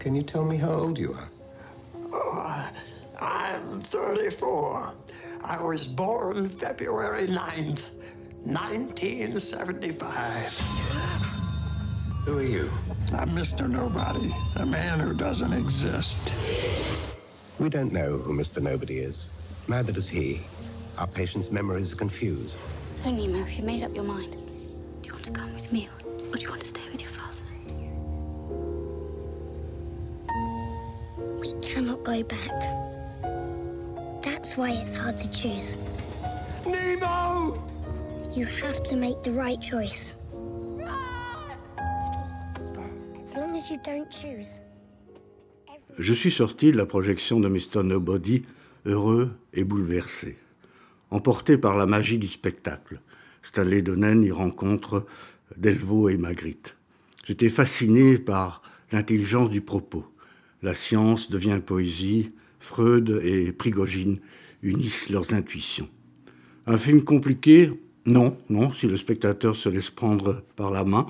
Can you tell me how old you are? Oh, I'm 34. I was born February 9th, 1975. Who are you? I'm Mr. Nobody, a man who doesn't exist. We don't know who Mr. Nobody is. Neither does he. Our patient's memories are confused. So, Nemo, have you made up your mind? Do you want to come with me, or do you want to stay with your father? We cannot go back. That's why it's hard to choose. Nemo! You have to make the right choice. As long as you don't choose. Je suis sorti de la projection de Mr. Nobody heureux et bouleversé, emporté par la magie du spectacle. Stanley Donen y rencontre Delvaux et Magritte. J'étais fasciné par l'intelligence du propos. La science devient poésie, Freud et Prigogine unissent leurs intuitions. Un film compliqué Non, non, si le spectateur se laisse prendre par la main,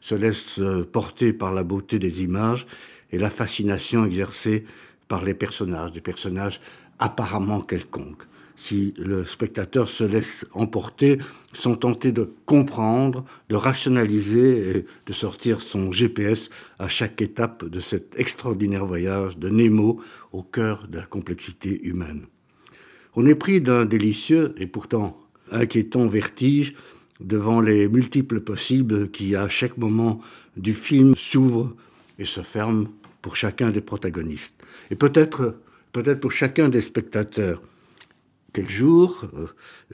se laisse euh, porter par la beauté des images et la fascination exercée par les personnages, des personnages apparemment quelconques. Si le spectateur se laisse emporter, sans tenter de comprendre, de rationaliser et de sortir son GPS à chaque étape de cet extraordinaire voyage de Nemo au cœur de la complexité humaine. On est pris d'un délicieux et pourtant inquiétant vertige devant les multiples possibles qui, à chaque moment du film, s'ouvrent et se ferment pour chacun des protagonistes. Et peut-être, peut-être pour chacun des spectateurs. Quel jour, euh,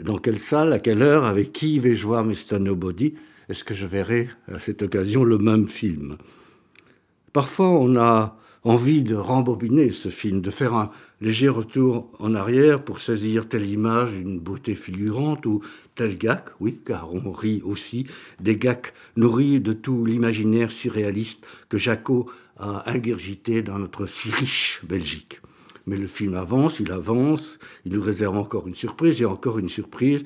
dans quelle salle, à quelle heure, avec qui vais-je voir Mr. Nobody Est-ce que je verrai à cette occasion le même film? Parfois, on a envie de rembobiner ce film, de faire un léger retour en arrière pour saisir telle image une beauté figurante ou tel gag, oui, car on rit aussi, des gags nourris de tout l'imaginaire surréaliste que Jaco a ingurgité dans notre si riche Belgique. Mais le film avance, il avance, il nous réserve encore une surprise et encore une surprise,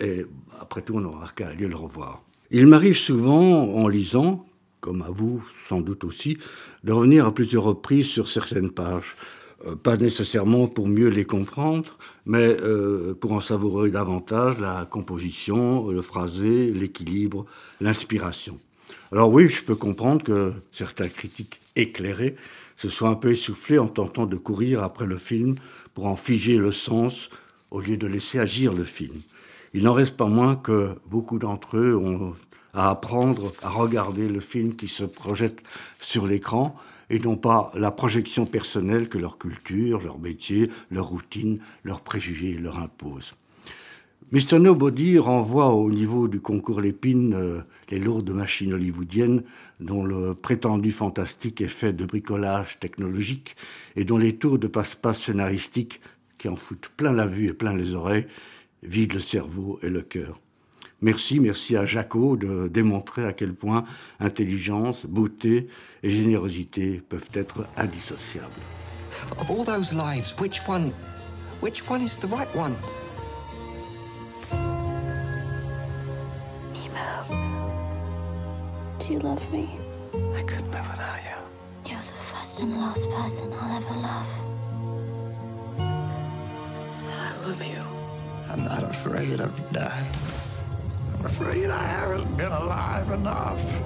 et après tout, on n'aura qu'à aller le revoir. Il m'arrive souvent, en lisant, comme à vous sans doute aussi, de revenir à plusieurs reprises sur certaines pages. Euh, pas nécessairement pour mieux les comprendre, mais euh, pour en savourer davantage la composition, le phrasé, l'équilibre, l'inspiration. Alors oui, je peux comprendre que certains critiques éclairés se soient un peu essoufflés en tentant de courir après le film pour en figer le sens au lieu de laisser agir le film. Il n'en reste pas moins que beaucoup d'entre eux ont à apprendre à regarder le film qui se projette sur l'écran et non pas la projection personnelle que leur culture, leur métier, leur routine, leurs préjugés leur imposent. Mr. Nobody renvoie au niveau du concours Lépine euh, les lourdes machines hollywoodiennes dont le prétendu fantastique est fait de bricolage technologique et dont les tours de passe-passe scénaristiques qui en foutent plein la vue et plein les oreilles vident le cerveau et le cœur. Merci, merci à Jaco de démontrer à quel point intelligence, beauté et générosité peuvent être indissociables. Of all those lives, which one, which one is the right one? Do you love me? I couldn't live without you. You're the first and last person I'll ever love. I love you. I'm not afraid of dying. I'm afraid I haven't been alive enough.